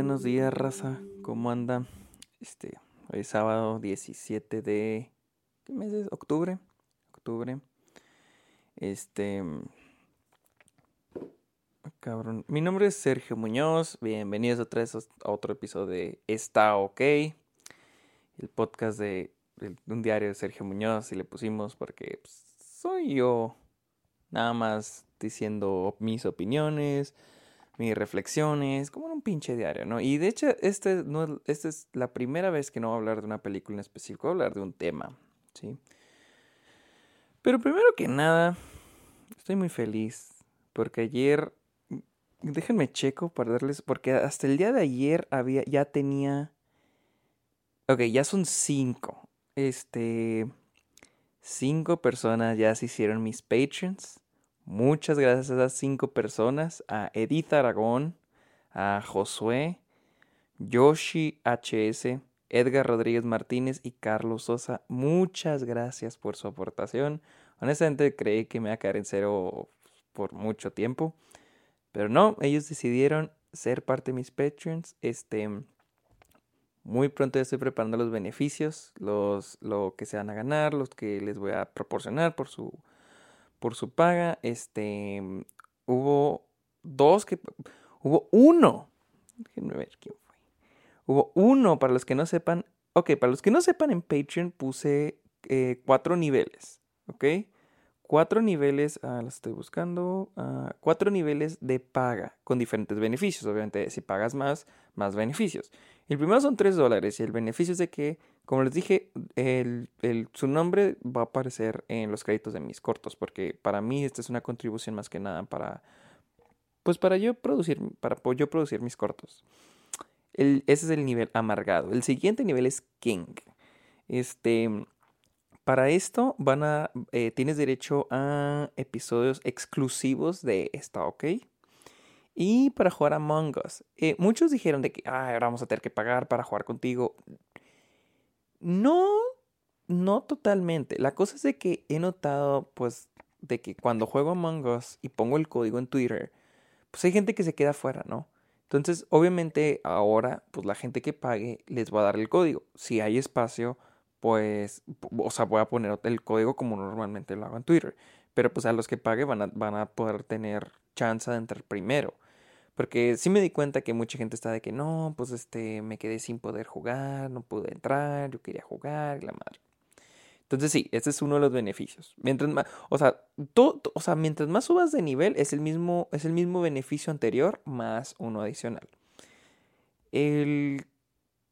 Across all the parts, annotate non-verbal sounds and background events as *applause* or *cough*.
buenos días, raza. ¿Cómo anda? Este, hoy es sábado 17 de. ¿Qué mes es? Octubre. Octubre. Este. Cabrón. Mi nombre es Sergio Muñoz. Bienvenidos otra vez a otro episodio de Está OK. El podcast de, un diario de Sergio Muñoz. Y le pusimos porque pues, soy yo. Nada más diciendo mis opiniones mis reflexiones, como en un pinche diario, ¿no? Y de hecho, este no, esta es la primera vez que no voy a hablar de una película en específico, voy a hablar de un tema, ¿sí? Pero primero que nada, estoy muy feliz porque ayer, déjenme checo para darles, porque hasta el día de ayer había, ya tenía, ok, ya son cinco, este, cinco personas ya se hicieron mis patrons. Muchas gracias a esas cinco personas, a Edith Aragón, a Josué, Yoshi HS, Edgar Rodríguez Martínez y Carlos Sosa. Muchas gracias por su aportación. Honestamente creí que me iba a caer en cero por mucho tiempo. Pero no, ellos decidieron ser parte de mis patrons. Este, muy pronto ya estoy preparando los beneficios, los, lo que se van a ganar, los que les voy a proporcionar por su por su paga. Este, hubo dos que... Hubo uno. Déjenme ver quién fue. Hubo uno, para los que no sepan. Ok, para los que no sepan, en Patreon puse eh, cuatro niveles. Ok. Cuatro niveles, ah, las estoy buscando. Ah, cuatro niveles de paga con diferentes beneficios. Obviamente, si pagas más, más beneficios. El primero son tres dólares y el beneficio es de que como les dije, su nombre va a aparecer en los créditos de mis cortos, porque para mí esta es una contribución más que nada para, pues para yo producir, para yo producir mis cortos. ese es el nivel amargado. El siguiente nivel es King. Este, para esto van a, eh, tienes derecho a episodios exclusivos de esta, ¿ok? Y para jugar Among Us. Eh, muchos dijeron de que, ah, ahora vamos a tener que pagar para jugar contigo. No, no totalmente. La cosa es de que he notado, pues, de que cuando juego Among Us y pongo el código en Twitter, pues hay gente que se queda fuera, ¿no? Entonces, obviamente, ahora, pues la gente que pague les va a dar el código. Si hay espacio, pues, o sea, voy a poner el código como normalmente lo hago en Twitter. Pero pues a los que pague van a, van a poder tener chance de entrar primero. Porque sí me di cuenta que mucha gente está de que no, pues este, me quedé sin poder jugar, no pude entrar, yo quería jugar, la madre. Entonces sí, ese es uno de los beneficios. Mientras más, o sea, todo, o sea, mientras más subas de nivel, es el mismo, es el mismo beneficio anterior más uno adicional. El,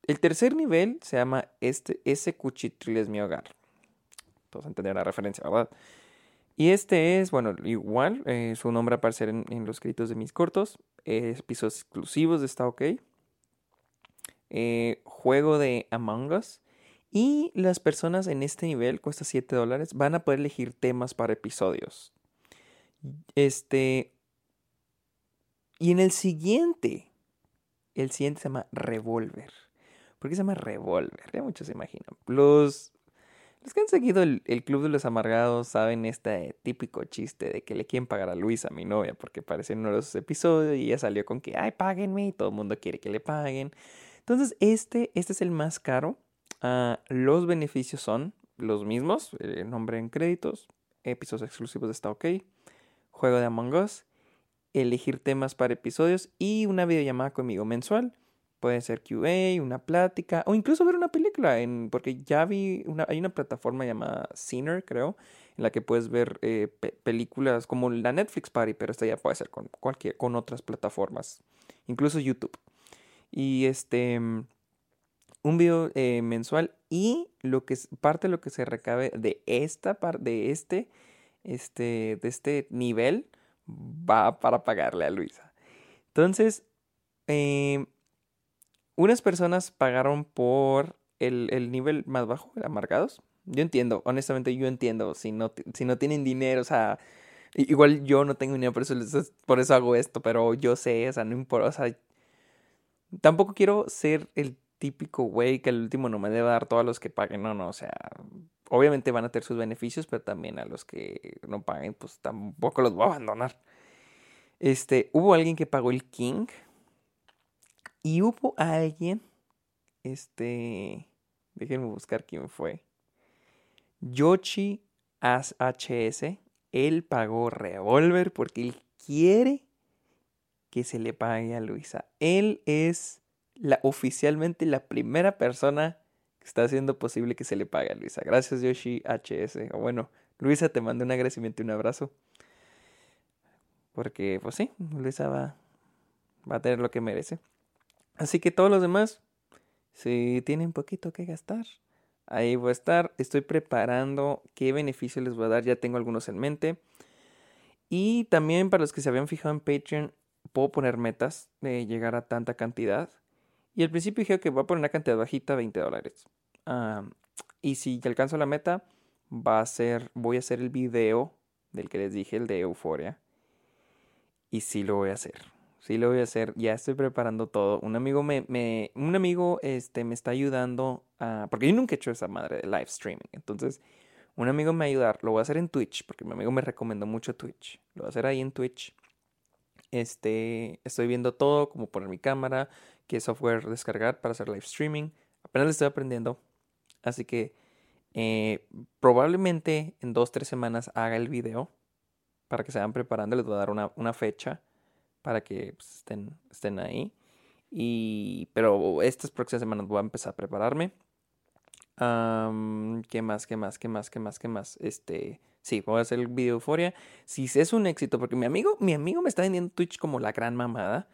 el tercer nivel se llama este, ese cuchitril es mi hogar. Todos entender la referencia, ¿verdad? Y este es, bueno, igual, eh, su nombre aparecerá en, los escritos de mis cortos. episodios exclusivos de Está OK. Eh, juego de Among Us. Y las personas en este nivel, cuesta 7 dólares, van a poder elegir temas para episodios. Este. Y en el siguiente, el siguiente se llama Revolver. ¿Por qué se llama Revolver? Ya muchos se imaginan. Los los que han seguido el, Club de los Amargados saben este típico chiste de que le quieren pagar a Luisa, mi novia, porque aparece en uno de episodios y ella salió con que, ay, páguenme y todo el mundo quiere que le paguen. Entonces, este, este es el más caro. Ah, los beneficios son los mismos, el nombre en créditos, episodios exclusivos de Está OK, juego de Among Us, elegir temas para episodios y una videollamada conmigo mensual. Puede ser QA, una plática o incluso ver una película. Porque ya vi, hay una plataforma llamada Ciner, creo, en la que puedes ver eh, películas como la Netflix Party, pero esta ya puede ser con, cualquier, con otras plataformas, incluso YouTube. Y este, un video eh, mensual y lo que parte de lo que se recabe de esta parte, de este, este, de este nivel, va para pagarle a Luisa. Entonces, eh, unas personas pagaron por el, nivel más bajo, amargados. Yo entiendo, honestamente yo entiendo, si no, si no tienen dinero, o sea, igual yo no tengo dinero, por eso, por eso hago esto, pero yo sé, o sea, no importa, o sea, tampoco quiero ser el típico güey que al último no me debe dar todos los que paguen, no, no, o sea, obviamente van a tener sus beneficios, pero también a los que no paguen, pues tampoco los voy a abandonar. Este, hubo alguien que pagó el King, Y hubo alguien, este, déjenme buscar quién fue. Yoshi HS, él pagó Revolver porque él quiere que se le pague a Luisa. Él es la, oficialmente la primera persona que está haciendo posible que se le pague a Luisa. Gracias Yoshi HS. O bueno, Luisa te mando un agradecimiento y un abrazo. Porque, pues sí, Luisa va, va a tener lo que merece. Así que todos los demás, si tienen poquito que gastar, ahí voy a estar. Estoy preparando qué beneficios les voy a dar. Ya tengo algunos en mente. Y también para los que se habían fijado en Patreon, puedo poner metas de llegar a tanta cantidad. Y al principio dije que voy a poner una cantidad bajita, 20 dólares. y si alcanzo la meta, va a ser, voy a hacer el video del que les dije, el de Euforia. Y sí lo voy a hacer. Sí lo voy a hacer. Ya estoy preparando todo. Un amigo me, me un amigo este me está ayudando a porque yo nunca he hecho esa madre de live streaming. Entonces, un amigo me va a ayudar. Lo voy a hacer en Twitch porque mi amigo me recomendó mucho Twitch. Lo voy a hacer ahí en Twitch. Este, estoy viendo todo, como poner mi cámara, qué software descargar para hacer live streaming. Apenas lo estoy aprendiendo. Así que eh, probablemente en dos, tres semanas haga el video para que se vayan preparando. Les voy a dar una, una fecha para que pues, estén, estén ahí. Y, pero estas próximas semanas voy a empezar a prepararme. ¿Qué más? ¿Qué más? ¿Qué más? ¿Qué más? ¿Qué más? Este, sí, voy a hacer el video euforia. Si es un éxito, porque mi amigo, mi amigo me está vendiendo Twitch como la gran mamada.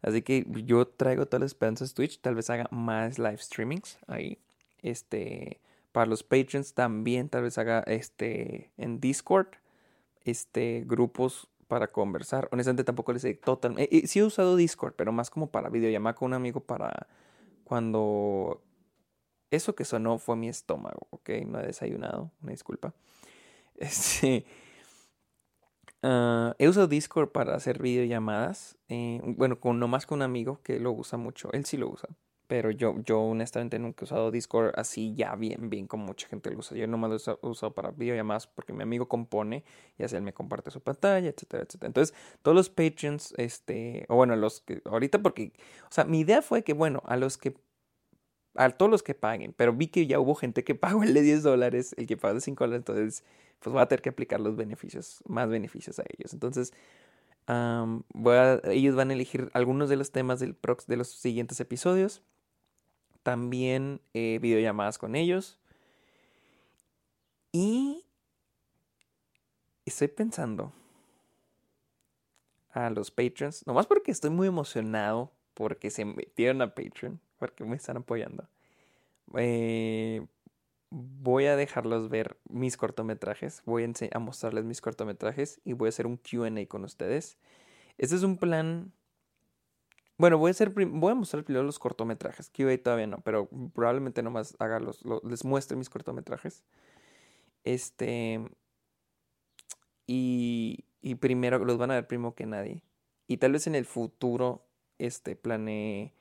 Así que yo traigo todas las esperanzas Twitch. Tal vez haga más live streamings ahí. Este, para los patrons también tal vez haga este en Discord este grupos para conversar. Honestamente tampoco les sé totalmente. Eh, sí he usado Discord, pero más como para videollamar con un amigo para cuando eso que sonó fue mi estómago, ¿ok? No he desayunado, una disculpa. *laughs* Este, uh, he usado Discord para hacer videollamadas. Eh, bueno, con, nomás con un amigo que lo usa mucho. Él sí lo usa. Pero yo, yo honestamente nunca he usado Discord así ya bien, bien como mucha gente lo usa. Yo nomás lo he usado para videollamadas porque mi amigo compone y así él me comparte su pantalla, etcétera, etcétera. Entonces, todos los Patreons, este, o bueno, los que ahorita porque, o sea, mi idea fue que, bueno, a los que, a todos los que paguen, pero vi que ya hubo gente que *laughs* pagó el de 10 dólares, el que pagó de 5 dólares, entonces, pues voy a tener que aplicar los beneficios, más beneficios a ellos. Entonces, a, ellos van a elegir algunos de los temas del prox, de los siguientes episodios también eh, videollamadas con ellos. Y estoy pensando a los patrons, nomás porque estoy muy emocionado porque se metieron a Patreon, porque me están apoyando. Eh, voy a dejarlos ver mis cortometrajes, voy a, mostrarles mis cortometrajes y voy a hacer un QA con ustedes. Este es un plan bueno, voy a hacer voy mostrar primero los cortometrajes. QA todavía no, pero probablemente nomás haga los, les muestre mis cortometrajes. Este. Y, y primero los van a ver primero que nadie. Y tal vez en el futuro este planeé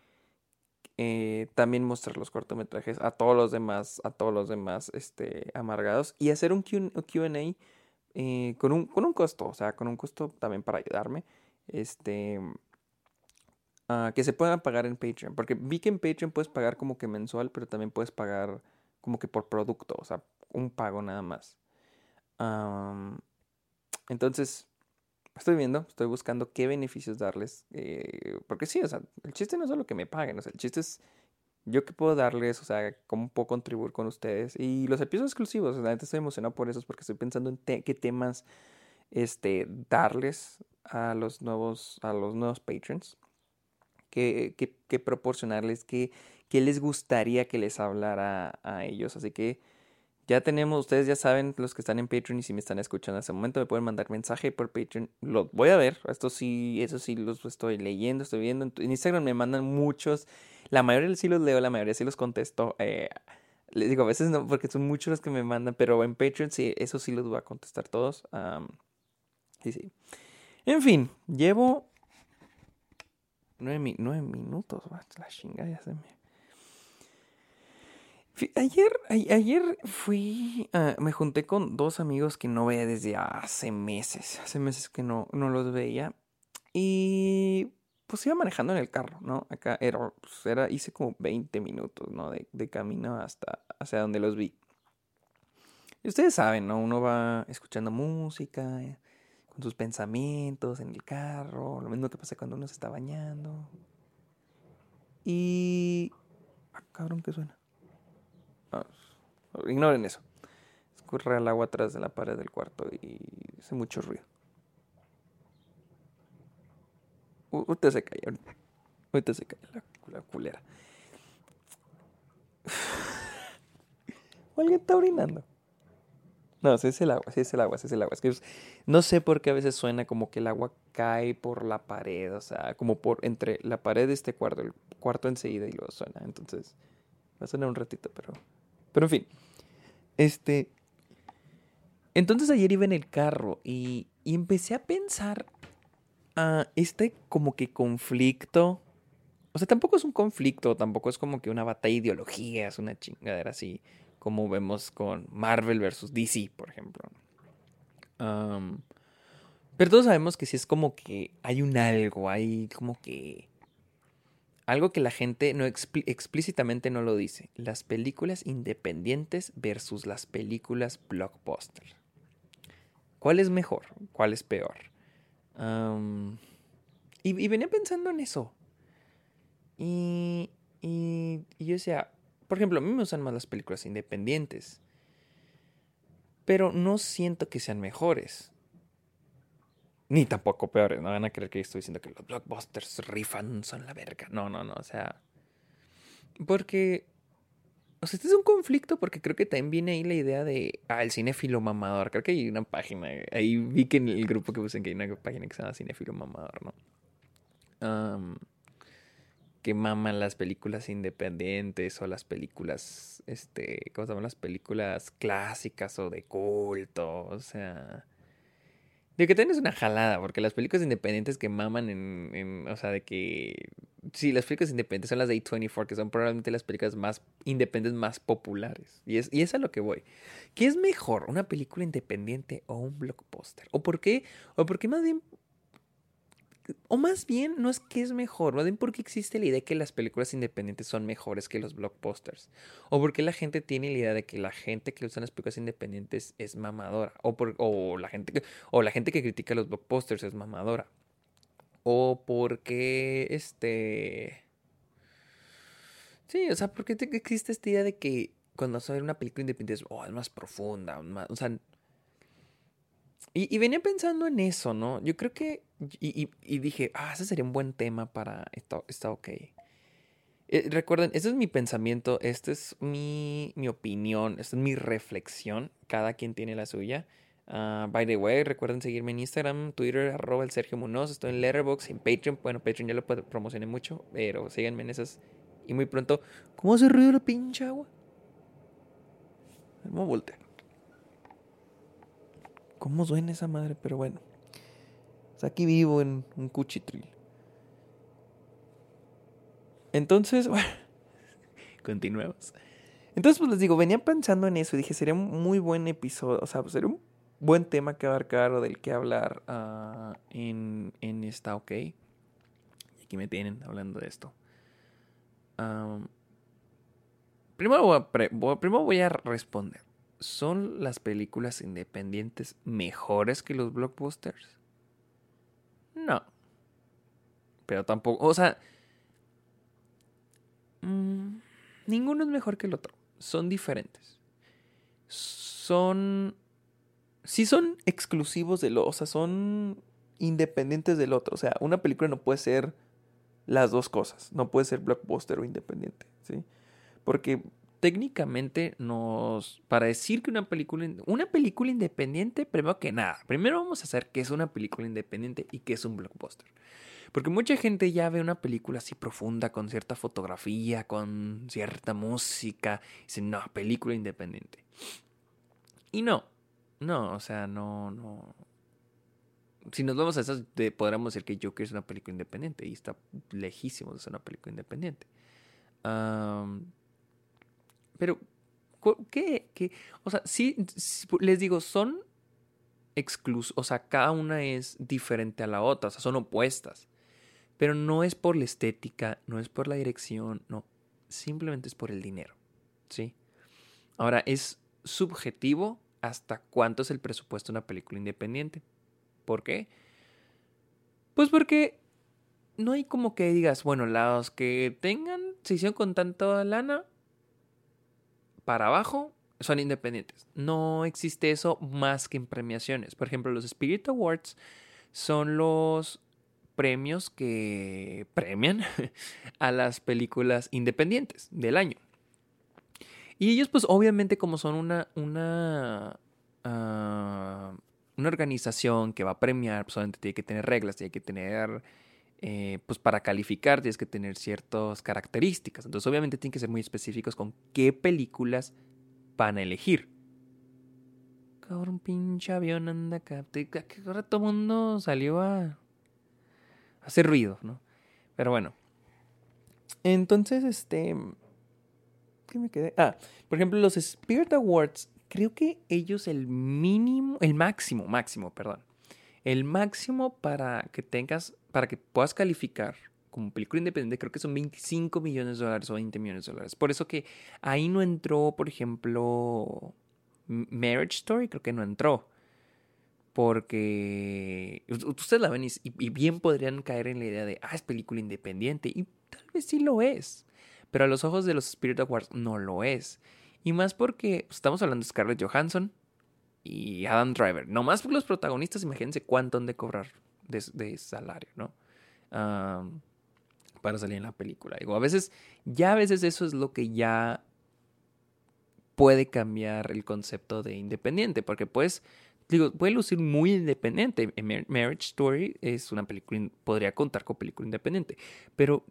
eh, también mostrar los cortometrajes a todos los demás, a todos los demás este, amargados y hacer un QA eh, con, un, con un costo, o sea, con un costo también para ayudarme. Este Ah, que se puedan pagar en Patreon. Porque vi que en Patreon puedes pagar como que mensual, pero también puedes pagar como que por producto, o sea, un pago nada más. entonces, estoy viendo, estoy buscando qué beneficios darles. Eh, porque sí, o sea, el chiste no es solo que me paguen, o sea, el chiste es yo qué puedo darles, o sea, cómo puedo contribuir con ustedes. Y los episodios exclusivos, o sea, estoy emocionado por eso, porque estoy pensando en qué temas este, darles a los nuevos, a los nuevos patrons qué, proporcionarles, qué, qué, les gustaría que les hablara a ellos. Así que ya tenemos, ustedes ya saben, los que están en Patreon y si me están escuchando en este momento, me pueden mandar mensaje por Patreon. Lo voy a ver, esto sí, eso sí los estoy leyendo, estoy viendo. En Instagram me mandan muchos, la mayoría sí los leo, la mayoría sí los contesto. Eh, les digo, a veces no, porque son muchos los que me mandan, pero en Patreon sí, eso sí los voy a contestar todos. sí, sí. En fin, llevo Nueve, minutos, la chingada ya se me... Ayer, ayer fui, me junté con dos amigos que no veía desde hace meses, hace meses que no, no los veía. Y pues iba manejando en el carro, ¿no? Acá era, pues era hice como 20 minutos, ¿no? De, de camino hasta hacia donde los vi. Y ustedes saben, ¿no? Uno va escuchando música, con sus pensamientos en el carro, lo mismo que pasa cuando uno se está bañando. Y... Ah, cabrón, ¿qué suena? Ah, ignoren eso. Escurre el agua atrás de la pared del cuarto y hace mucho ruido. Usted se cae, ahorita se cae la, culera. *laughs* alguien está orinando. No, sí es el agua, sí es el agua, sí es el agua. Es que no sé por qué a veces suena como que el agua cae por la pared, o sea, como por entre la pared de este cuarto, el cuarto enseguida y luego suena. Entonces, va a sonar un ratito, pero. Pero en fin. Este. Entonces ayer iba en el carro y, y empecé a pensar a este como que conflicto. O sea, tampoco es un conflicto, tampoco es como que una batalla de ideologías, una chingadera así como vemos con Marvel versus DC, por ejemplo. pero todos sabemos que si es como que hay un algo, hay como que algo que la gente no explícitamente no lo dice. Las películas independientes versus las películas blockbuster. ¿Cuál es mejor? ¿Cuál es peor? y, venía pensando en eso. Y, y, y yo decía, por ejemplo, a mí me gustan más las películas independientes. Pero no siento que sean mejores. Ni tampoco peores. No van a creer que estoy diciendo que los blockbusters rifan son la verga. No, no, no. O sea. Porque. O sea, este es un conflicto porque creo que también viene ahí la idea de. Ah, el cinéfilo mamador. Creo que hay una página. Ahí vi que en el grupo que puse que hay una página que se llama cinéfilo mamador, ¿no? Um, que maman las películas independientes o las películas, este, ¿cómo se llaman? Las películas clásicas o de culto, o sea... De que también es una jalada, porque las películas independientes que maman en, en, o sea, de que... Sí, las películas independientes son las de A24, que son probablemente las películas más independientes más populares. Y es, y es a lo que voy. ¿Qué es mejor, una película independiente o un blockbuster? ¿O por qué? ¿O por qué más bien o más bien, no es que es mejor, más bien porque existe la idea de que las películas independientes son mejores que los blockbusters. O porque la gente tiene la idea de que la gente que usa las películas independientes es mamadora. O, por, o, la, gente que, o la gente que critica los blockbusters es mamadora. O porque este. Sí, o sea, porque existe esta idea de que cuando vas a ver una película independiente es, oh, más profunda, más, o sea, y, venía pensando en eso, ¿no? Yo creo que. Y, dije, ah, ese sería un buen tema para. Está, está ok. Eh, recuerden, este es mi pensamiento, esta es mi, mi opinión, esta es mi reflexión. Cada quien tiene la suya. Uh, by the way, recuerden seguirme en Instagram, Twitter, arroba el Sergio Munoz. Estoy en Letterboxd, en Patreon. Bueno, Patreon ya lo promocioné mucho, pero síganme en esas. Y muy pronto, ¿cómo hace ruido la pinche agua? Vamos a voltear. ¿Cómo suena esa madre? Pero bueno. Aquí vivo en un cuchitril. Entonces, *laughs* bueno, continuemos. Entonces, pues les digo, venía pensando en eso y dije, sería un muy buen episodio, o sea, sería un buen tema que abarcar o del que hablar uh, en, en esta OK. Y aquí me tienen hablando de esto. primero, primero voy a responder. ¿Son las películas independientes mejores que los blockbusters? No. Pero tampoco, o sea, mm, ninguno es mejor que el otro. Son diferentes. Son... Sí son exclusivos del otro, o sea, son independientes del otro. O sea, una película no puede ser las dos cosas. No puede ser blockbuster o independiente, ¿sí? Porque técnicamente nos para decir que una película una película independiente primero que nada primero vamos a saber qué es una película independiente y qué es un blockbuster. Porque mucha gente ya ve una película así profunda con cierta fotografía con cierta música y dice no película independiente y no no o sea no no. Si nos vamos a eso podríamos decir que Joker es una película independiente y está lejísimo de ser una película independiente pero, ¿qué? ¿Qué? O sea, sí, les digo, son exclusos, o sea, cada una es diferente a la otra, o sea, son opuestas. Pero no es por la estética, no es por la dirección, no. Simplemente es por el dinero. ¿Sí? Ahora, es subjetivo hasta cuánto es el presupuesto de una película independiente. ¿Por qué? Pues porque no hay como que digas, bueno, los que tengan, se hicieron con tanta lana, para abajo, son independientes. No existe eso más que en premiaciones. Por ejemplo, los Spirit Awards son los premios que premian *laughs* a las películas independientes del año. Y ellos, pues obviamente como son una, una, ah, una organización que va a premiar, pues obviamente tiene que tener reglas, tiene que tener, eh, pues para calificar tienes que tener ciertas características. Entonces obviamente tienen que ser muy específicos con qué películas van a elegir. Cabrón, pinche avión anda acá. Ahora todo mundo salió a hacer ruido, ¿no? Pero bueno. Entonces, este... ¿Qué me quedé? Ah, por ejemplo, los Spirit Awards, creo que ellos el mínimo, el máximo, máximo, perdón. El máximo para que tengas, para que puedas calificar como película independiente, creo que son 25 millones de dólares o 20 millones de dólares. Por eso que ahí no entró, por ejemplo, Marriage Story, creo que no entró. Porque ustedes la ven y, bien podrían caer en la idea de, ah, es película independiente. Y tal vez sí lo es. Pero a los ojos de los Spirit Awards no lo es. Y más porque estamos hablando de Scarlett Johansson y Adam Driver. Nomás por los protagonistas, imagínense cuánto han de cobrar de, salario, ¿no? para salir en la película. Digo, a veces, ya a veces eso es lo que ya puede cambiar el concepto de independiente, porque pues, digo, puede lucir muy independiente. Marriage Story es una película, podría contar con película independiente, pero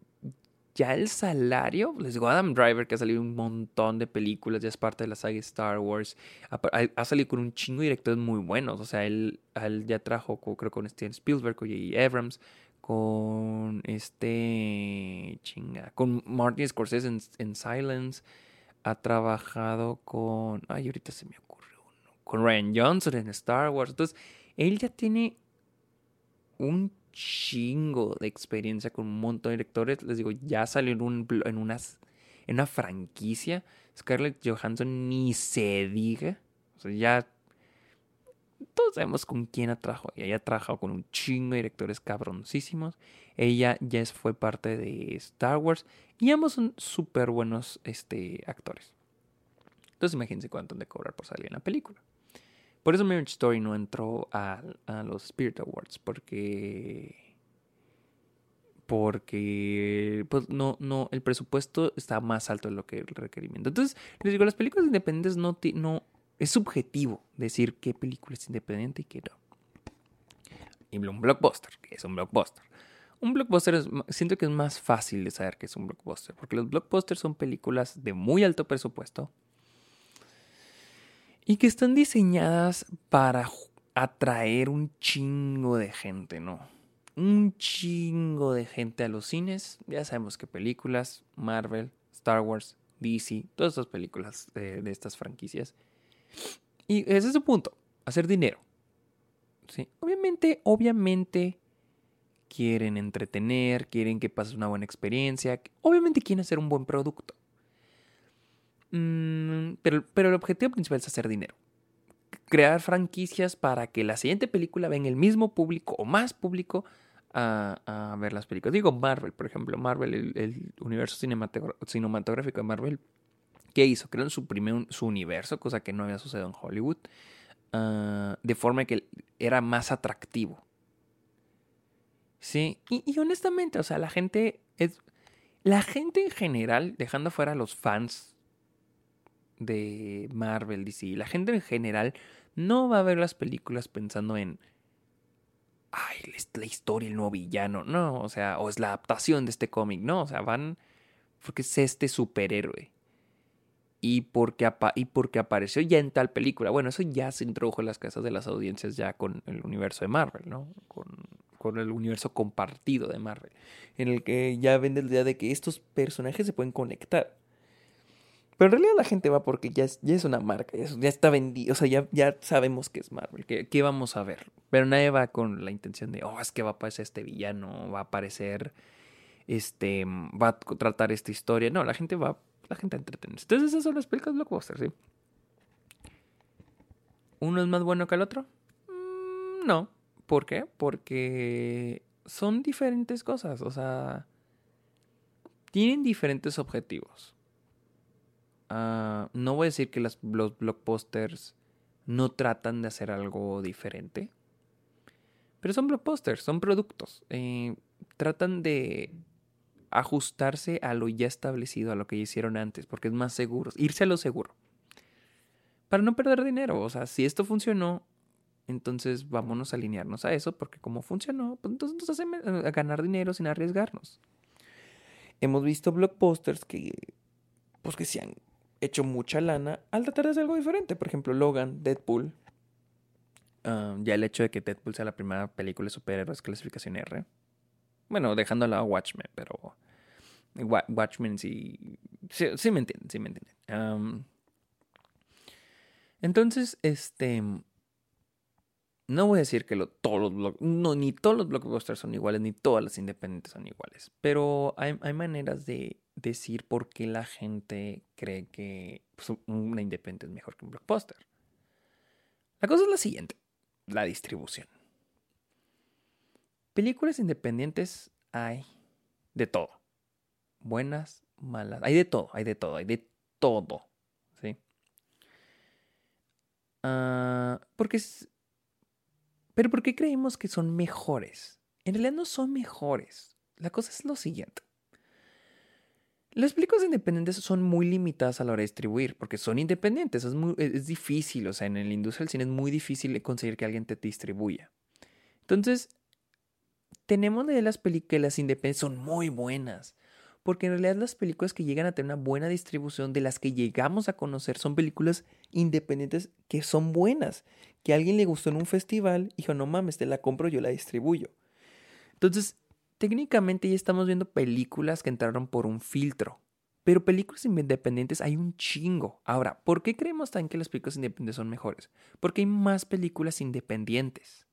ya el salario, les digo, Adam Driver, que ha salido un montón de películas, ya es parte de la saga Star Wars, ha, salido con un chingo de directores muy buenos, o sea, él, él ya trajo, creo, con Steven Spielberg, con J.J. Abrams, con este chinga, con Martin Scorsese en, Silence, ha trabajado con, ay, ahorita se me ocurre uno, con Ryan Johnson en Star Wars. Entonces, él ya tiene un chingo de experiencia con un montón de directores. Les digo, ya salió en, un, en, una franquicia. Scarlett Johansson ni se diga. O sea, ya todos sabemos con quién ha trabajado. Ella ha trabajado con un chingo de directores cabroncísimos. Ella ya fue parte de Star Wars. Y ambos son súper buenos este, actores. Entonces imagínense cuánto han de cobrar por salir en la película. Por eso Marriage Story no entró a, los Spirit Awards. Porque. Porque. Pues no, no. El presupuesto está más alto de lo que el requerimiento. Entonces, les digo, las películas independientes no, no, es subjetivo decir qué película es independiente y qué no. Y un blockbuster, que es un blockbuster. Un blockbuster es, siento que es más fácil de saber que es un blockbuster, porque los blockbusters son películas de muy alto presupuesto y que están diseñadas para atraer un chingo de gente, ¿no? Un chingo de gente a los cines. Ya sabemos que películas, Marvel, Star Wars, DC, todas estas películas de, de estas franquicias y ese es su punto, hacer dinero. ¿Sí? Obviamente, obviamente quieren entretener, quieren que pases una buena experiencia, obviamente quieren hacer un buen producto. Mm, pero, pero el objetivo principal es hacer dinero. Crear franquicias para que la siguiente película venga el mismo público o más público a, ver las películas. Digo Marvel, por ejemplo, Marvel, el, el universo cinematográfico de Marvel ¿Qué hizo? Creó su primer su universo, cosa que no había sucedido en Hollywood, ah, de forma que era más atractivo. Sí, y, honestamente, o sea, la gente es. La gente en general, dejando fuera a los fans de Marvel, DC, la gente en general no va a ver las películas pensando en. Ay, la historia, el nuevo villano. No, o sea, o es la adaptación de este cómic. No, o sea, van. Porque es este superhéroe y porque, y porque apareció ya en tal película. Bueno, eso ya se introdujo en las casas de las audiencias ya con el universo de Marvel, ¿no? Con, con el universo compartido de Marvel, en el que ya vende la idea de que estos personajes se pueden conectar. Pero en realidad la gente va porque ya es, ya es una marca, ya, está vendido, o sea, ya, ya sabemos que es Marvel, que, que, vamos a ver. Pero nadie va con la intención de, oh, es que va a aparecer este villano, va a aparecer, este, va a tratar esta historia. No, la gente va, la gente a. Entonces esas son las películas blockbusters, ¿sí? ¿Uno es más bueno que el otro? Mm, no. ¿Por qué? Porque son diferentes cosas, o sea, tienen diferentes objetivos. Uh, no voy a decir que los blockbusters no tratan de hacer algo diferente, pero son blockbusters, son productos. Eh, tratan de ajustarse a lo ya establecido, a lo que hicieron antes, porque es más seguro, irse a lo seguro. Para no perder dinero, o sea, si esto funcionó, entonces vámonos a alinearnos a eso, porque como funcionó, pues entonces nos hacemos a ganar dinero sin arriesgarnos. Hemos visto blockbusters que, pues que se han hecho mucha lana al tratar de hacer algo diferente. Por ejemplo, Logan, Deadpool. Um, ya el hecho de que Deadpool sea la primera película de superhéroes clasificación R. Bueno, dejándola a Watchmen, pero. Watchmen sí. Sí, me entienden, sí me entienden. Entonces, este. No voy a decir que todos los no, ni todos los blockbusters son iguales, ni todas las independientes son iguales. Pero hay maneras de decir por qué la gente cree que pues, una independiente es mejor que un blockbuster. La cosa es la siguiente: la distribución. Películas independientes hay de todo. Buenas, malas. Hay de todo, hay de todo, hay de todo. ¿Sí? Uh, porque pero ¿por qué creemos que son mejores? En realidad no son mejores. La cosa es lo siguiente. Las películas independientes son muy limitadas a la hora de distribuir, porque son independientes, es, muy, difícil, o sea, en la industria del cine es muy difícil conseguir que alguien te distribuya. Entonces, tenemos de las películas independientes, son muy buenas, porque en realidad las películas que llegan a tener una buena distribución, de las que llegamos a conocer, son películas independientes que son buenas, que a alguien le gustó en un festival y dijo, no mames, te la compro, yo la distribuyo. Entonces, técnicamente ya estamos viendo películas que entraron por un filtro, pero películas independientes hay un chingo. Ahora, ¿por qué creemos también que las películas independientes son mejores? Porque hay más películas independientes.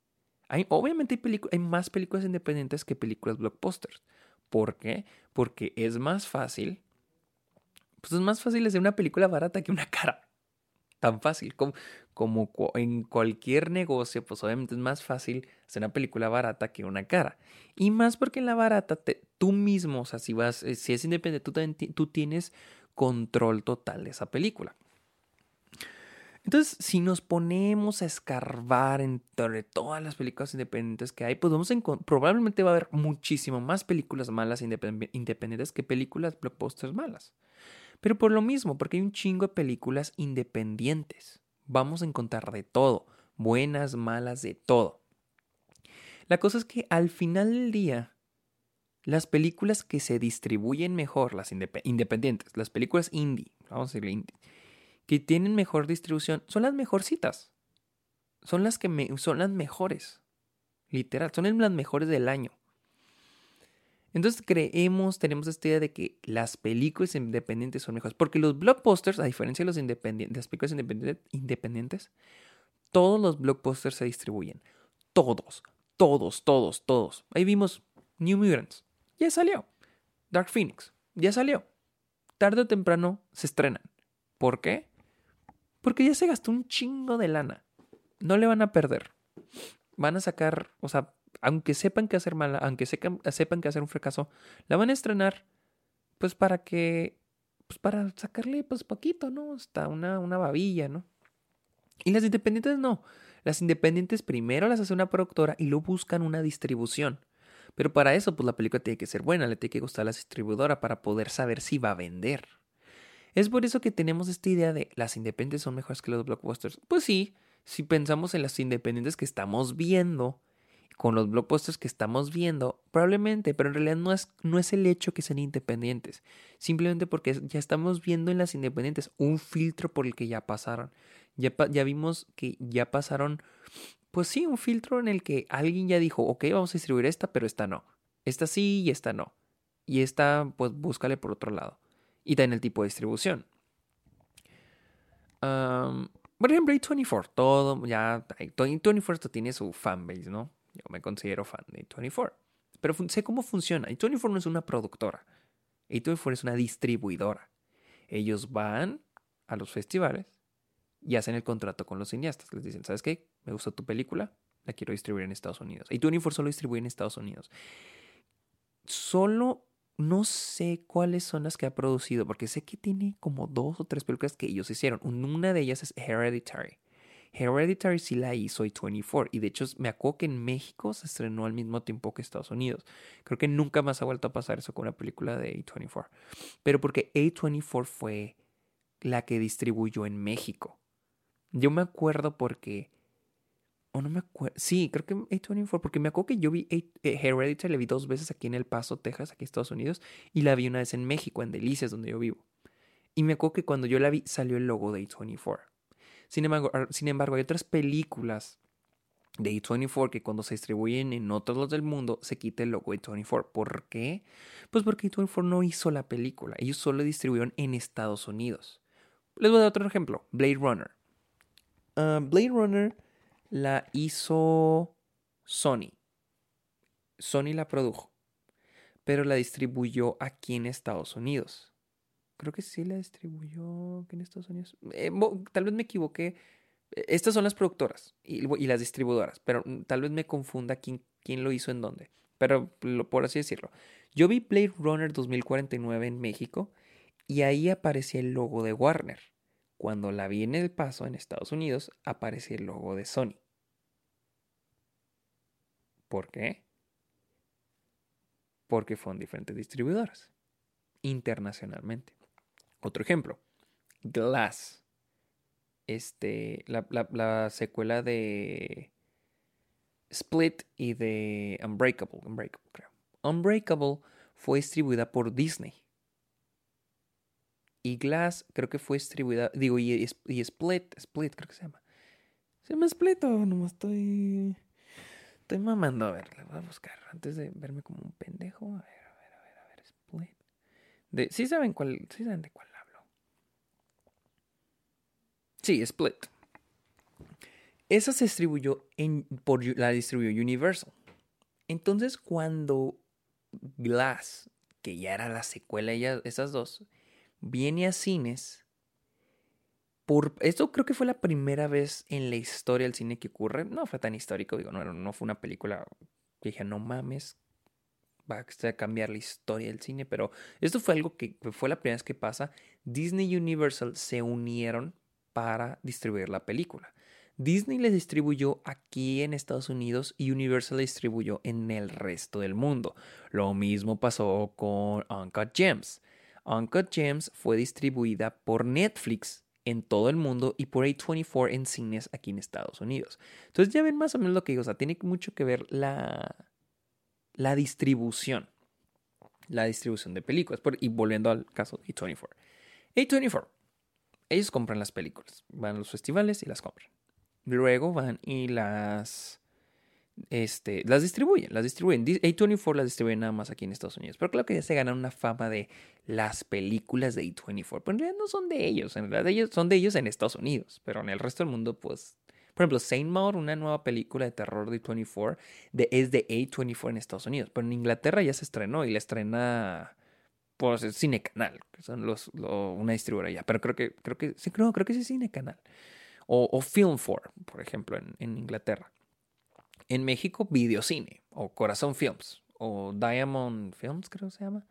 Hay, obviamente hay más películas independientes que películas blockbusters. ¿Por qué? Porque es más fácil. Pues es más fácil hacer una película barata que una cara. Tan fácil como, en cualquier negocio, pues obviamente es más fácil hacer una película barata que una cara. Y más porque en la barata tú mismo, o sea, si vas, eh, si es independiente, tú, tú tienes control total de esa película. Entonces, si nos ponemos a escarbar entre todas las películas independientes que hay, pues vamos a probablemente va a haber muchísimo más películas malas independientes que películas blockbusters malas. Pero por lo mismo, porque hay un chingo de películas independientes. Vamos a encontrar de todo, buenas, malas, de todo. La cosa es que al final del día, las películas que se distribuyen mejor, las independientes, las películas indie, vamos a decirle indie, que tienen mejor distribución son las mejorcitas. Son las que son las mejores. Literal, son las mejores del año. Entonces creemos, tenemos esta idea de que las películas independientes son mejores. Porque los blockbusters, a diferencia de los independientes, las películas independientes, todos los blockbusters se distribuyen. Todos, todos, todos, todos. Ahí vimos New Mutants. Ya salió. Dark Phoenix. Ya salió. Tarde o temprano se estrenan. ¿Por qué? Porque ya se gastó un chingo de lana. No le van a perder. Van a sacar, o sea, aunque sepan que hacer mala, aunque sepan, que hacer un fracaso, la van a estrenar, pues para que, pues para sacarle, pues poquito, ¿no? Hasta una, una babilla, ¿no? Y las independientes no. Las independientes primero las hace una productora y luego buscan una distribución. Pero para eso, pues la película tiene que ser buena, le tiene que gustar a la distribuidora para poder saber si va a vender. Es por eso que tenemos esta idea de las independientes son mejores que los blockbusters. Pues sí, si pensamos en las independientes que estamos viendo, con los blockbusters que estamos viendo, probablemente, pero en realidad no es, no es el hecho que sean independientes, simplemente porque ya estamos viendo en las independientes un filtro por el que ya pasaron. Ya, ya vimos que ya pasaron, pues sí, un filtro en el que alguien ya dijo, ok, vamos a distribuir esta, pero esta no. Esta sí y esta no. Y esta, pues búscale por otro lado y también el tipo de distribución. por ejemplo, A24, todo, ya, A24 tiene su fanbase, ¿no? Yo me considero fan de A24. Pero sé cómo funciona. A24 no es una productora. A24 es una distribuidora. Ellos van a los festivales y hacen el contrato con los cineastas. Les dicen, ¿sabes qué? Me gusta tu película, la quiero distribuir en Estados Unidos. A24 solo distribuye en Estados Unidos. Solo no sé cuáles son las que ha producido, porque sé que tiene como dos o tres películas que ellos hicieron. Una de ellas es Hereditary. Hereditary sí la hizo A24 y de hecho me acuerdo que en México se estrenó al mismo tiempo que Estados Unidos. Creo que nunca más ha vuelto a pasar eso con una película de A24. Pero porque A24 fue la que distribuyó en México. Yo me acuerdo porque... O no me acuerdo. Sí, creo que A24, porque me acuerdo que yo vi eh, Hereditary, la vi dos veces aquí en El Paso, Texas, aquí en Estados Unidos, y la vi una vez en México, en Delicias, donde yo vivo. Y me acuerdo que cuando yo la vi salió el logo de A24. Sin embargo, sin embargo, hay otras películas de A24 que cuando se distribuyen en otros lados del mundo se quita el logo de A24. ¿Por qué? Pues porque A24 no hizo la película, ellos solo distribuyeron en Estados Unidos. Les voy a dar otro ejemplo, Blade Runner. Ah, Blade Runner la hizo Sony. Sony la produjo, pero la distribuyó aquí en Estados Unidos. Creo que sí la distribuyó en Estados Unidos. Eh, tal vez me equivoqué. E, estas son las productoras y, las distribuidoras, pero mm, tal vez me confunda quién, quién lo hizo en dónde. Pero por así decirlo. Yo vi Blade Runner 2049 en México y ahí aparecía el logo de Warner. Cuando la vi en El Paso, en Estados Unidos, aparecía el logo de Sony. ¿Por qué? Porque fueron diferentes distribuidoras internacionalmente. Otro ejemplo, Glass. Este, la, secuela de Split y de Unbreakable, Unbreakable, creo. Unbreakable fue distribuida por Disney. Y Glass creo que fue distribuida, digo, y, Split, Split creo que se llama. ¿Se llama Split o no estoy... Estoy mamando, a ver, la voy a buscar antes de verme como un pendejo. A ver, a ver, a ver, a ver, Split. De, ¿Sí saben cuál, sí saben de cuál Sí, Split. Esa se distribuyó en, por la distribuyó Universal. Entonces, cuando Glass, que ya era la secuela de esas dos, viene a cines. Por, esto creo que fue la primera vez en la historia del cine que ocurre. No fue tan histórico, digo, no, no fue una película que dije, no mames, va a cambiar la historia del cine, pero esto fue algo que fue la primera vez que pasa. Disney y Universal se unieron para distribuir la película. Disney les distribuyó aquí en Estados Unidos y Universal distribuyó en el resto del mundo. Lo mismo pasó con Uncut Gems. Uncut Gems fue distribuida por Netflix en todo el mundo y por A24 en cines aquí en Estados Unidos. Entonces ya ven más o menos lo que digo, o sea, tiene mucho que ver la, la distribución. La distribución de películas. y volviendo al caso de A24. A24. Ellos compran las películas. Van a los festivales y las compran. Luego van y las este, las distribuyen, las distribuyen. A24 las distribuyen nada más aquí en Estados Unidos. Pero claro que ya se ganan una fama de las películas de A24. Pero en realidad no son de ellos, en realidad ellos, son de ellos en Estados Unidos. Pero en el resto del mundo, pues... Por ejemplo, Saint Maud, una nueva película de terror de A24, de, es de A24 en Estados Unidos. Pero en Inglaterra ya se estrenó y la estrena pues Cine Canal, que son los, una distribuidora ya. Pero creo que, creo que, sí, creo, creo que es Cine Canal. O, o Film 4, por ejemplo, en, en Inglaterra. En México, Videocine o Corazón Films o Diamond Films, creo que se llama.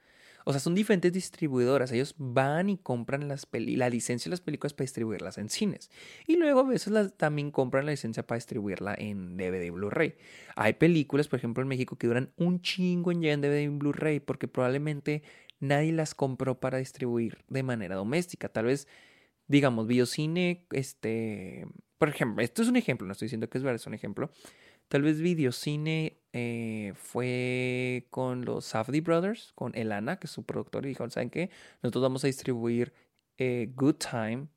O sea, son diferentes distribuidoras. Ellos van y compran las la licencia de las películas para distribuirlas en cines. Y luego a veces las, también compran la licencia para distribuirla en DVD Blu-ray. Hay películas, por ejemplo, en México que duran un chingo en llegar en DVD Blu-ray porque probablemente nadie las compró para distribuir de manera doméstica. Tal vez, digamos, Videocine, este... Por ejemplo, esto es un ejemplo, no estoy diciendo que es verdad, es un ejemplo. Tal vez Videocine eh, fue con los Safdie Brothers, con Elana, que es su productor, y dijo, ¿saben qué? Nosotros vamos a distribuir eh, Good Time,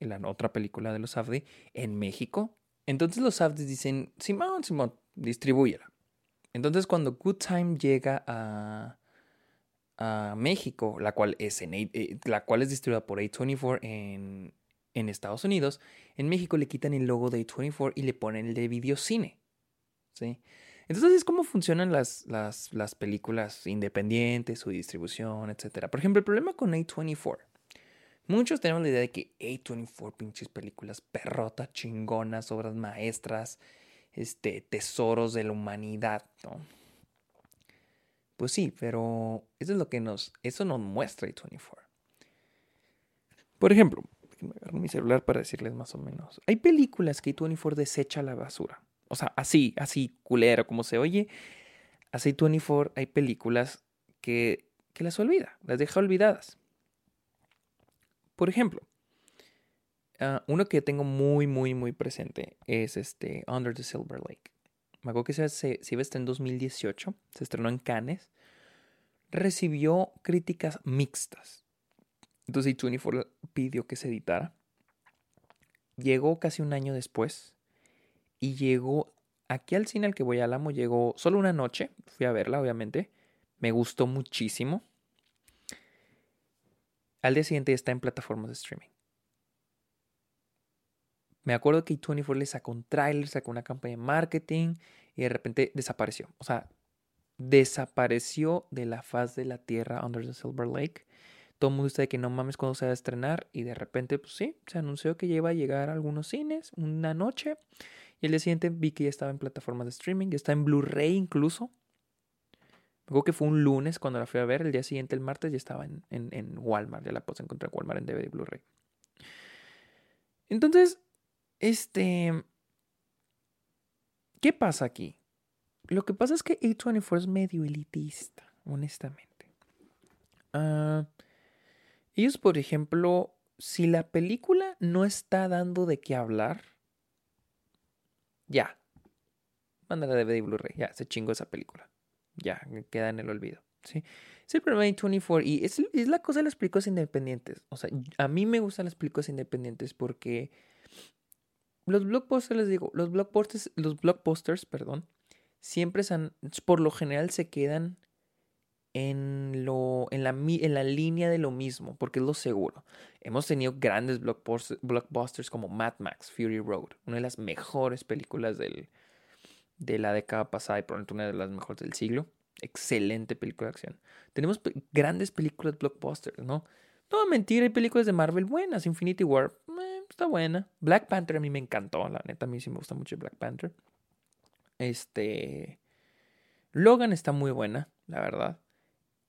la otra película de los Safdie, en México. Entonces los Safdies dicen, Simón, Simón, distribúyela. Entonces cuando Good Time llega a, a México, la cual es, en, eh, la cual es distribuida por A24 en, en Estados Unidos, en México le quitan el logo de A24 y le ponen el de videocine. ¿Sí? Entonces es como funcionan las, las, las películas independientes, su distribución, etc. Por ejemplo, el problema con A24. Muchos tenemos la idea de que A24, pinches películas perrotas, chingonas, obras maestras, este, tesoros de la humanidad, ¿no? Pues sí, pero eso es lo que nos, eso nos muestra A24. Por ejemplo, déjenme agarrar mi celular para decirles más o menos. Hay películas que A24 desecha la basura. O sea, así, así, culero, como se oye. Así 24 hay películas que, que las olvida, las deja olvidadas. Por ejemplo, uh, uno que tengo muy, muy, muy presente es este Under the Silver Lake. Me acuerdo que se, se, a en 2018, se estrenó en Cannes, recibió críticas mixtas. Entonces 24 pidió que se editara. Llegó casi un año después y llegó aquí al cine al que voy al amo, llegó solo una noche, fui a verla obviamente, me gustó muchísimo. Al día siguiente está en plataformas de streaming. Me acuerdo que 24 le sacó un trailer, sacó una campaña de marketing y de repente desapareció. O sea, desapareció de la faz de la tierra Under the Silver Lake. Todo el mundo está de que no mames cuando se va a estrenar y de repente, pues sí, se anunció que ya iba a llegar a algunos cines una noche y el día siguiente vi que ya estaba en plataformas de streaming, ya está en Blu-ray incluso. Me que fue un lunes cuando la fui a ver, el día siguiente, el martes, ya estaba en, en, Walmart, ya la puedes encontrar en Walmart en DVD Blu-ray. Entonces, este... ¿Qué pasa aquí? Lo que pasa es que A24 es medio elitista, honestamente. Uh, ellos, por ejemplo, si la película no está dando de qué hablar, ya. Mándala de DVD y Blu-ray. Ya, se chingó esa película. Ya, queda en el olvido. ¿sí? Es el problema de 24 y es, es, la cosa de las películas independientes. O sea, a mí me gustan las películas independientes porque los blockbusters, les digo, los blockbusters, los blockbusters, perdón, siempre son, por lo general se quedan en, lo, en, la, en la línea de lo mismo, porque es lo seguro. Hemos tenido grandes blockbusters, como Mad Max, Fury Road, una de las mejores películas del, de la década pasada y probablemente una de las mejores del siglo. Excelente película de acción. Tenemos grandes películas blockbusters, ¿no? No, mentira, hay películas de Marvel buenas. Infinity War está buena. Black Panther a mí me encantó, la neta, a mí sí me gusta mucho Black Panther. Este. Logan está muy buena, la verdad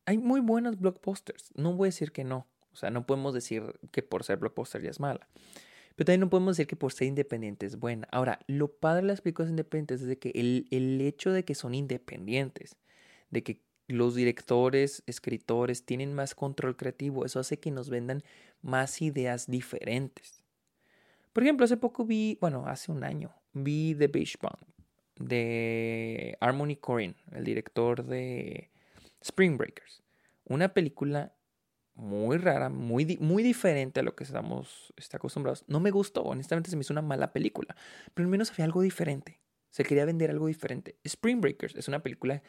hay muy buenos blockbusters. No voy a decir que no. O sea, no podemos decir que por ser blockbuster ya es mala. Pero también no podemos decir que por ser independiente es buena. Ahora, lo padre de las películas independientes es de que el, el hecho de que son independientes, de que los directores, escritores tienen más control creativo, eso hace que nos vendan más ideas diferentes. Por ejemplo, hace poco vi, bueno, hace un año, vi The Beach Bomb de Harmony Corinne, el director de Spring Breakers. Una película muy rara, muy, muy diferente a lo que estamos está acostumbrados. No me gustó, honestamente se me hizo una mala película, pero al menos había algo diferente. Se quería vender algo diferente. Spring Breakers es una película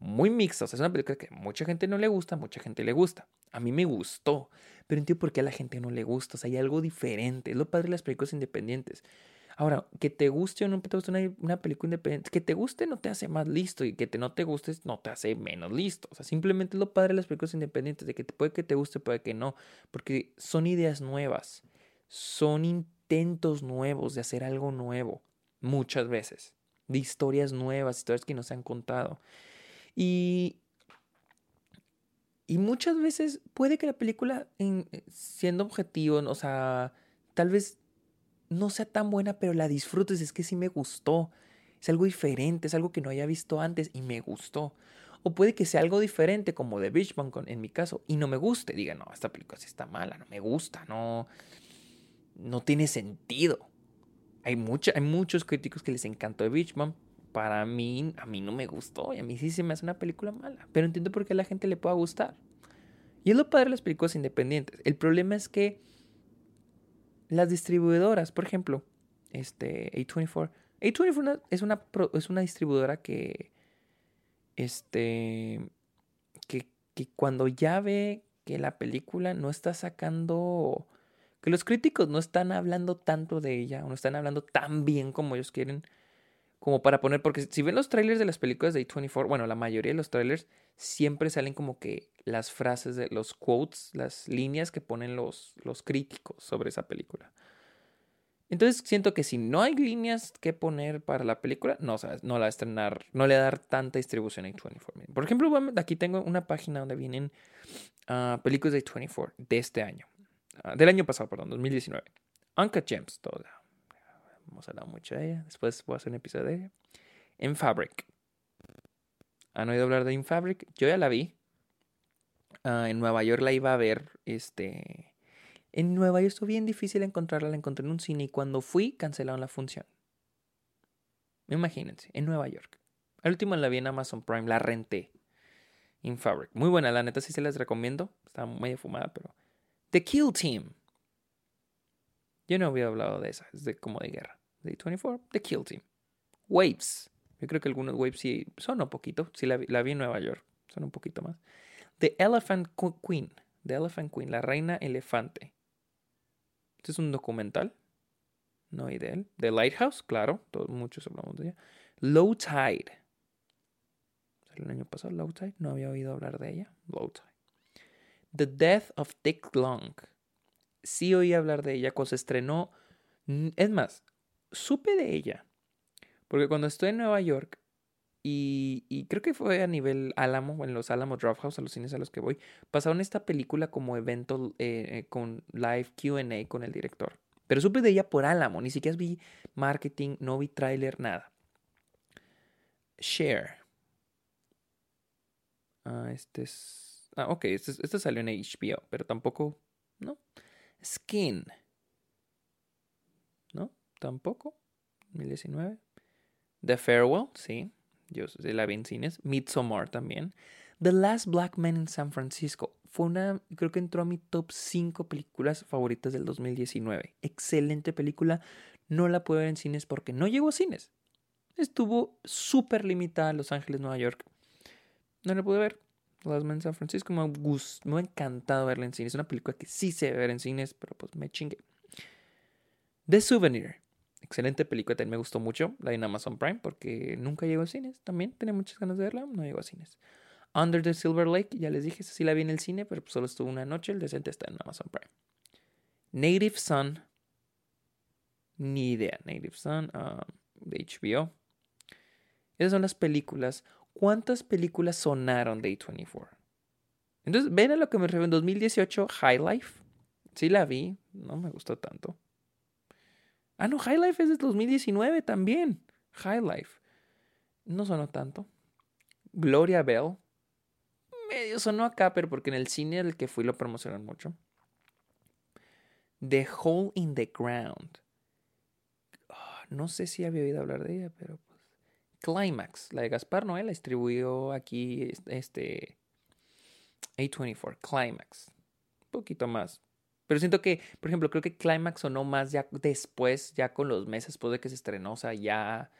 muy mixta, o sea, es una película que mucha gente no le gusta, mucha gente le gusta. A mí me gustó, pero entiendo por qué a la gente no le gusta, o sea, hay algo diferente. Es lo padre de las películas independientes. Ahora, que te guste o no te guste una, película independiente, que te guste no te hace más listo y que te, no te guste no te hace menos listo. O sea, simplemente es lo padre de las películas independientes, de que puede que te guste, puede que no, porque son ideas nuevas, son intentos nuevos de hacer algo nuevo, muchas veces, de historias nuevas, historias que nos han contado. Y, y muchas veces puede que la película, siendo objetivo, o sea, tal vez no sea tan buena, pero la disfrutes, es que sí me gustó. Es algo diferente, es algo que no haya visto antes y me gustó. O puede que sea algo diferente, como The Beach en mi caso, y no me guste. Diga, no, esta película sí está mala, no me gusta, no, no tiene sentido. Hay, mucha, hay muchos críticos que les encantó The Beach Para mí, a mí no me gustó y a mí sí se me hace una película mala. Pero entiendo por qué a la gente le pueda gustar. Y es lo padre de las películas independientes. El problema es que las distribuidoras, por ejemplo, este, A24. A24 es una, es una distribuidora que, este, que, que cuando ya ve que la película no está sacando, que los críticos no están hablando tanto de ella, o no están hablando tan bien como ellos quieren, como para poner, porque si ven los trailers de las películas de A24, bueno, la mayoría de los trailers siempre salen como que las frases, de los quotes, las líneas que ponen los, los críticos sobre esa película. Entonces siento que si no hay líneas que poner para la película, no, ¿sabes? no la va a estrenar, no le va a dar tanta distribución a A24. Por ejemplo, aquí tengo una página donde vienen uh, películas de A24 de este año. Uh, del año pasado, perdón, 2019. Uncut Gems, toda. Hemos hablado mucho de ella. Después voy a hacer un episodio de ella. En Fabric. ¿Han oído hablar de In Fabric? Yo ya la vi. Uh, en Nueva York la iba a ver este en Nueva York estuvo bien difícil encontrarla, la encontré en un cine y cuando fui cancelaron la función. Imagínense, en Nueva York. Al último la vi en Amazon Prime, la renté. In Fabric. Muy buena, la neta sí se les recomiendo. Está medio fumada, pero. The Kill Team. Yo no había hablado de esa, es de como de guerra. De 24, The Kill Team. Waves. Yo creo que algunos waves sí son un poquito. Sí, la, la vi en Nueva York. Son un poquito más. The Elephant Queen. The Elephant Queen, la reina elefante. Este es un documental. No él. The Lighthouse, claro. Todos, muchos hablamos de ella. Low Tide. El año pasado, Low Tide. No había oído hablar de ella. Low Tide. The Death of Dick Long. Sí oí hablar de ella cuando se estrenó. Es más, supe de ella. Porque cuando estoy en Nueva York, y, creo que fue a nivel Álamo, en los Álamo Drafthouse, a los cines a los que voy, pasaron esta película como evento eh, con live QA con el director. Pero supe de ella por Álamo, ni siquiera vi marketing, no vi tráiler, nada. Share. Ah, este es. Ah, ok, este, este salió en HBO, pero tampoco. ¿No? Skin. ¿No? Tampoco. 2019. The Farewell, sí. Yo la vi en cines. Midsommar también. The Last Black Man in San Francisco. Fue una, creo que entró a mi top 5 películas favoritas del 2019. Excelente película. No la pude ver en cines porque no llegó a cines. Estuvo súper limitada en Los Ángeles, Nueva York. No la pude ver. Last Man in San Francisco me, gustó, me ha encantado verla en cines. Es una película que sí se debe ver en cines, pero pues me chingue. The Souvenir. Excelente película, también me gustó mucho, la en Amazon Prime, porque nunca llegó a cines también. Tenía muchas ganas de verla, no llegó a cines. Under the Silver Lake, ya les dije, sí la vi en el cine, pero solo estuvo una noche. El decente está en Amazon Prime. Native Son, ni idea. Native Son, ah, de HBO. Esas son las películas. ¿Cuántas películas sonaron de A24? Entonces, ven a lo que me refiero. En 2018, High Life. Sí la vi, no me gustó tanto. Ah, no, High Life es de 2019 también. High Life. No sonó tanto. Gloria Bell. Medio sonó acá, pero porque en el cine al que fui lo promocionan mucho. The Hole in the Ground. Ah, no sé si había oído hablar de ella, pero pues. Climax. La de Gaspar Noé la distribuyó aquí este A24. Climax. Un poquito más. Pero siento que, por ejemplo, creo que Climax sonó más ya después, ya con los meses después de que se estrenó, o sea, ya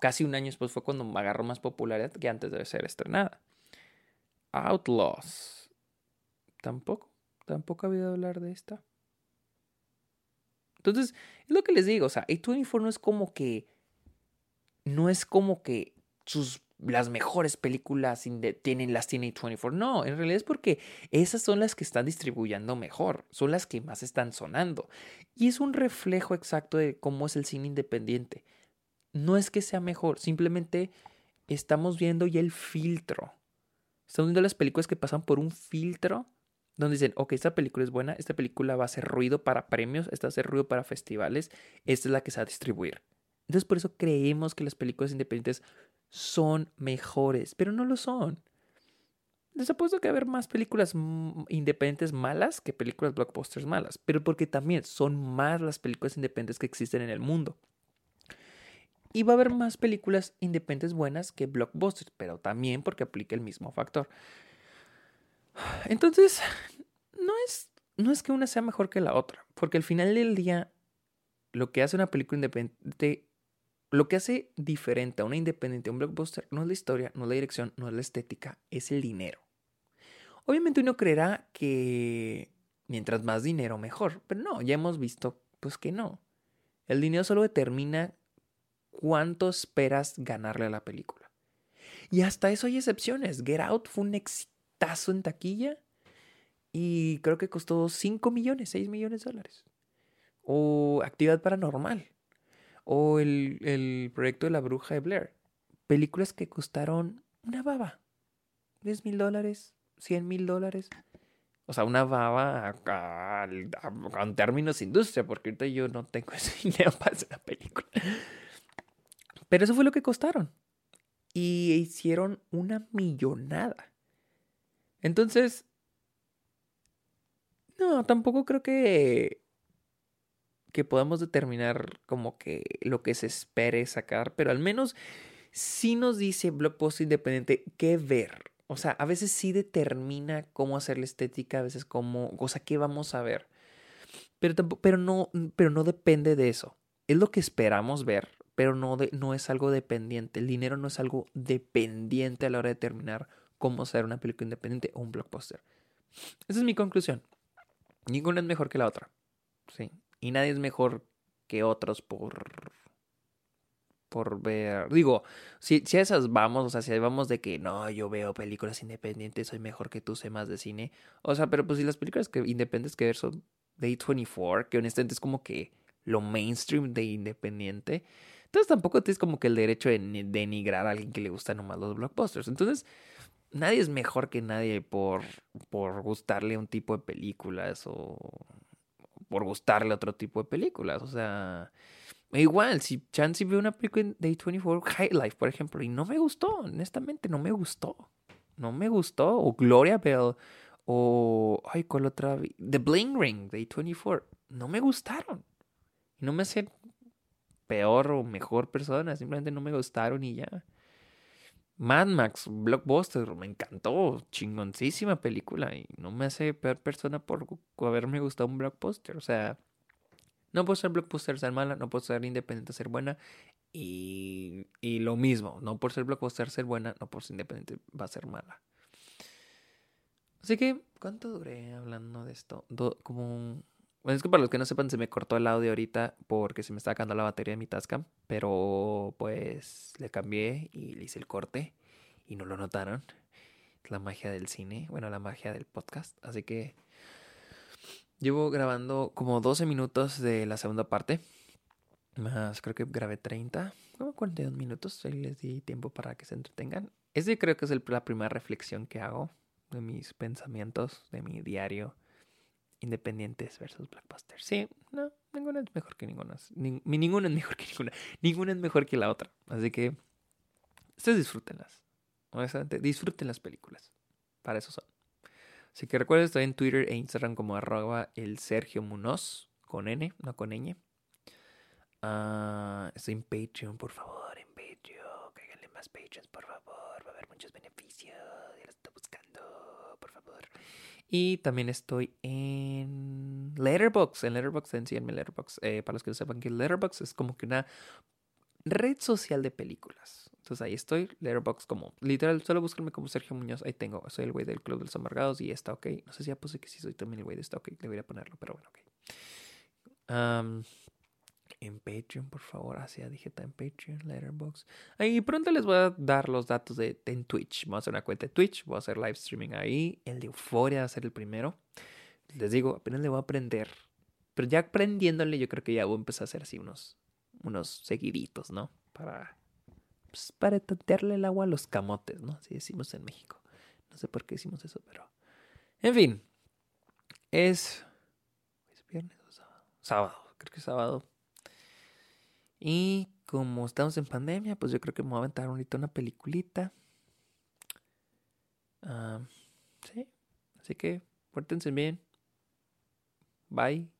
casi un año después fue cuando agarró más popularidad que antes de ser estrenada. Outlaws. Tampoco, tampoco ha habido hablar de esta. Entonces, es lo que les digo, o sea, A24 no es como que, no es como que sus las mejores películas tienen las tiene 24. No, en realidad es porque esas son las que están distribuyendo mejor, son las que más están sonando. Y es un reflejo exacto de cómo es el cine independiente. No es que sea mejor, simplemente estamos viendo ya el filtro. Estamos viendo las películas que pasan por un filtro donde dicen, ok, esta película es buena, esta película va a hacer ruido para premios, esta va a hacer ruido para festivales, esta es la que se va a distribuir. Entonces por eso creemos que las películas independientes son mejores, pero no lo son. Les apuesto que haber más películas independientes malas que películas blockbusters malas, pero porque también son más las películas independientes que existen en el mundo. Y va a haber más películas independientes buenas que blockbusters, pero también porque aplica el mismo factor. Entonces, no es, no es que una sea mejor que la otra, porque al final del día, lo que hace una película independiente lo que hace diferente a una independiente, a un blockbuster, no es la historia, no es la dirección, no es la estética, es el dinero. Obviamente uno creerá que Mientras más dinero, mejor. Pero no, ya hemos visto, pues que no. El dinero solo determina cuánto esperas ganarle a la película. Y hasta eso hay excepciones. Get Out fue un exitazo en taquilla y creo que costó 5 millones, 6 millones de dólares. O Actividad Paranormal. O el, el proyecto de la bruja de Blair. Películas que costaron una baba. 10 mil dólares, 100 mil dólares. O sea, una baba con términos industria, porque ahorita yo no tengo *laughs* ese dinero para hacer una película. Pero eso fue lo que costaron. Y hicieron una millonada. Entonces, no, tampoco creo que que podamos determinar como que lo que se espere sacar, pero al menos sí nos dice Blockbuster Independiente qué ver. O sea, a veces sí determina cómo hacer la estética, a veces cómo, o sea, qué vamos a ver. Pero, pero, no, pero no depende de eso. Es lo que esperamos ver, pero no, no es algo dependiente. El dinero no es algo dependiente a la hora de determinar cómo hacer una película independiente o un blockbuster. Esa es mi conclusión. Ninguna es mejor que la otra. Sí. Y nadie es mejor que otros por por ver. Digo, si, si a esas vamos, o sea, si vamos de que no, yo veo películas independientes, soy mejor que tú, sé más de cine. O sea, pero pues si las películas que independientes que ver son de A24, que honestamente es como que lo mainstream de independiente. Entonces tampoco tienes como que el derecho de denigrar a alguien que le gustan nomás los blockbusters. Entonces, nadie es mejor que nadie por, por gustarle un tipo de películas o por gustarle otro tipo de películas. O sea, Igual, si Chansey vio una película de A24, High Life, por ejemplo, y no me gustó, honestamente, no me gustó. No me gustó. O Gloria Bell, o. Ay, ¿cuál otra? The Bling Ring de A24. No me gustaron. Y no me hacen peor o mejor persona, simplemente no me gustaron y ya. Mad Max, Blockbuster, me encantó, chingoncísima película y no me hace peor persona por haberme gustado un blockbuster, o sea, no puede ser blockbuster ser mala, no puede ser independiente ser buena. Y, y lo mismo, no por ser blockbuster ser buena, no por ser independiente va a ser mala. Así que, ¿cuánto duré hablando de esto? como... Bueno, es que para los que no sepan, se me cortó el audio ahorita porque se me está acabando la batería de mi Tascam. Pero pues le cambié y le hice el corte y no lo notaron. La magia del cine, bueno, la magia del podcast. Así que Llevo grabando como 12 minutos de la segunda parte. Más creo que grabé 30, como 42 minutos. Ahí les di tiempo para que se entretengan. Ese creo que es la primera reflexión que hago de mis pensamientos, de mi diario. Independientes versus Blackbuster. Sí, no, ninguna es mejor que ninguna. Ni, ninguna es mejor que ninguna. Ninguna es mejor que la otra. Así que ustedes disfrútenlas. Honestamente, disfruten las películas. Para eso son. Así que recuerden, estoy en Twitter e Instagram como arroba el Sergio Munoz, con N, no con ñ. Ah, estoy en Patreon, por favor, en Patreon. Cáiganle más Patreons, por favor. Va a haber muchos beneficios. Por favor. Y también estoy en Letterboxd. En Letterboxd, en Letterboxd. Eh, para los que no sepan que Letterboxd es como que una red social de películas. Entonces ahí estoy, Letterboxd como, literal, solo búsquenme como Sergio Muñoz, ahí tengo, soy el güey del Club de los Amargados y está ok. No sé si ya puse que sí soy también el güey de está ok, debería ponerlo, pero bueno, ok. En Patreon, por favor, ah, dije en Patreon, Letterboxd. Ahí pronto les voy a dar los datos de, en Twitch. Voy a hacer una cuenta de Twitch, voy a hacer live streaming ahí. El de Euforia va a ser el primero. Les digo, apenas le voy a aprender. Pero ya aprendiéndole, yo creo que ya voy a empezar a hacer así unos, unos seguiditos, ¿no? Para pues, para tantearle el agua a los camotes, ¿no? Así decimos en México. No sé por qué decimos eso, pero... En fin, es... ¿Es viernes o sábado? Sábado, creo que es sábado. Y como estamos en pandemia, pues yo creo que me voy a aventar ahorita una peliculita. Ah, sí, así que pórtense bien. Bye.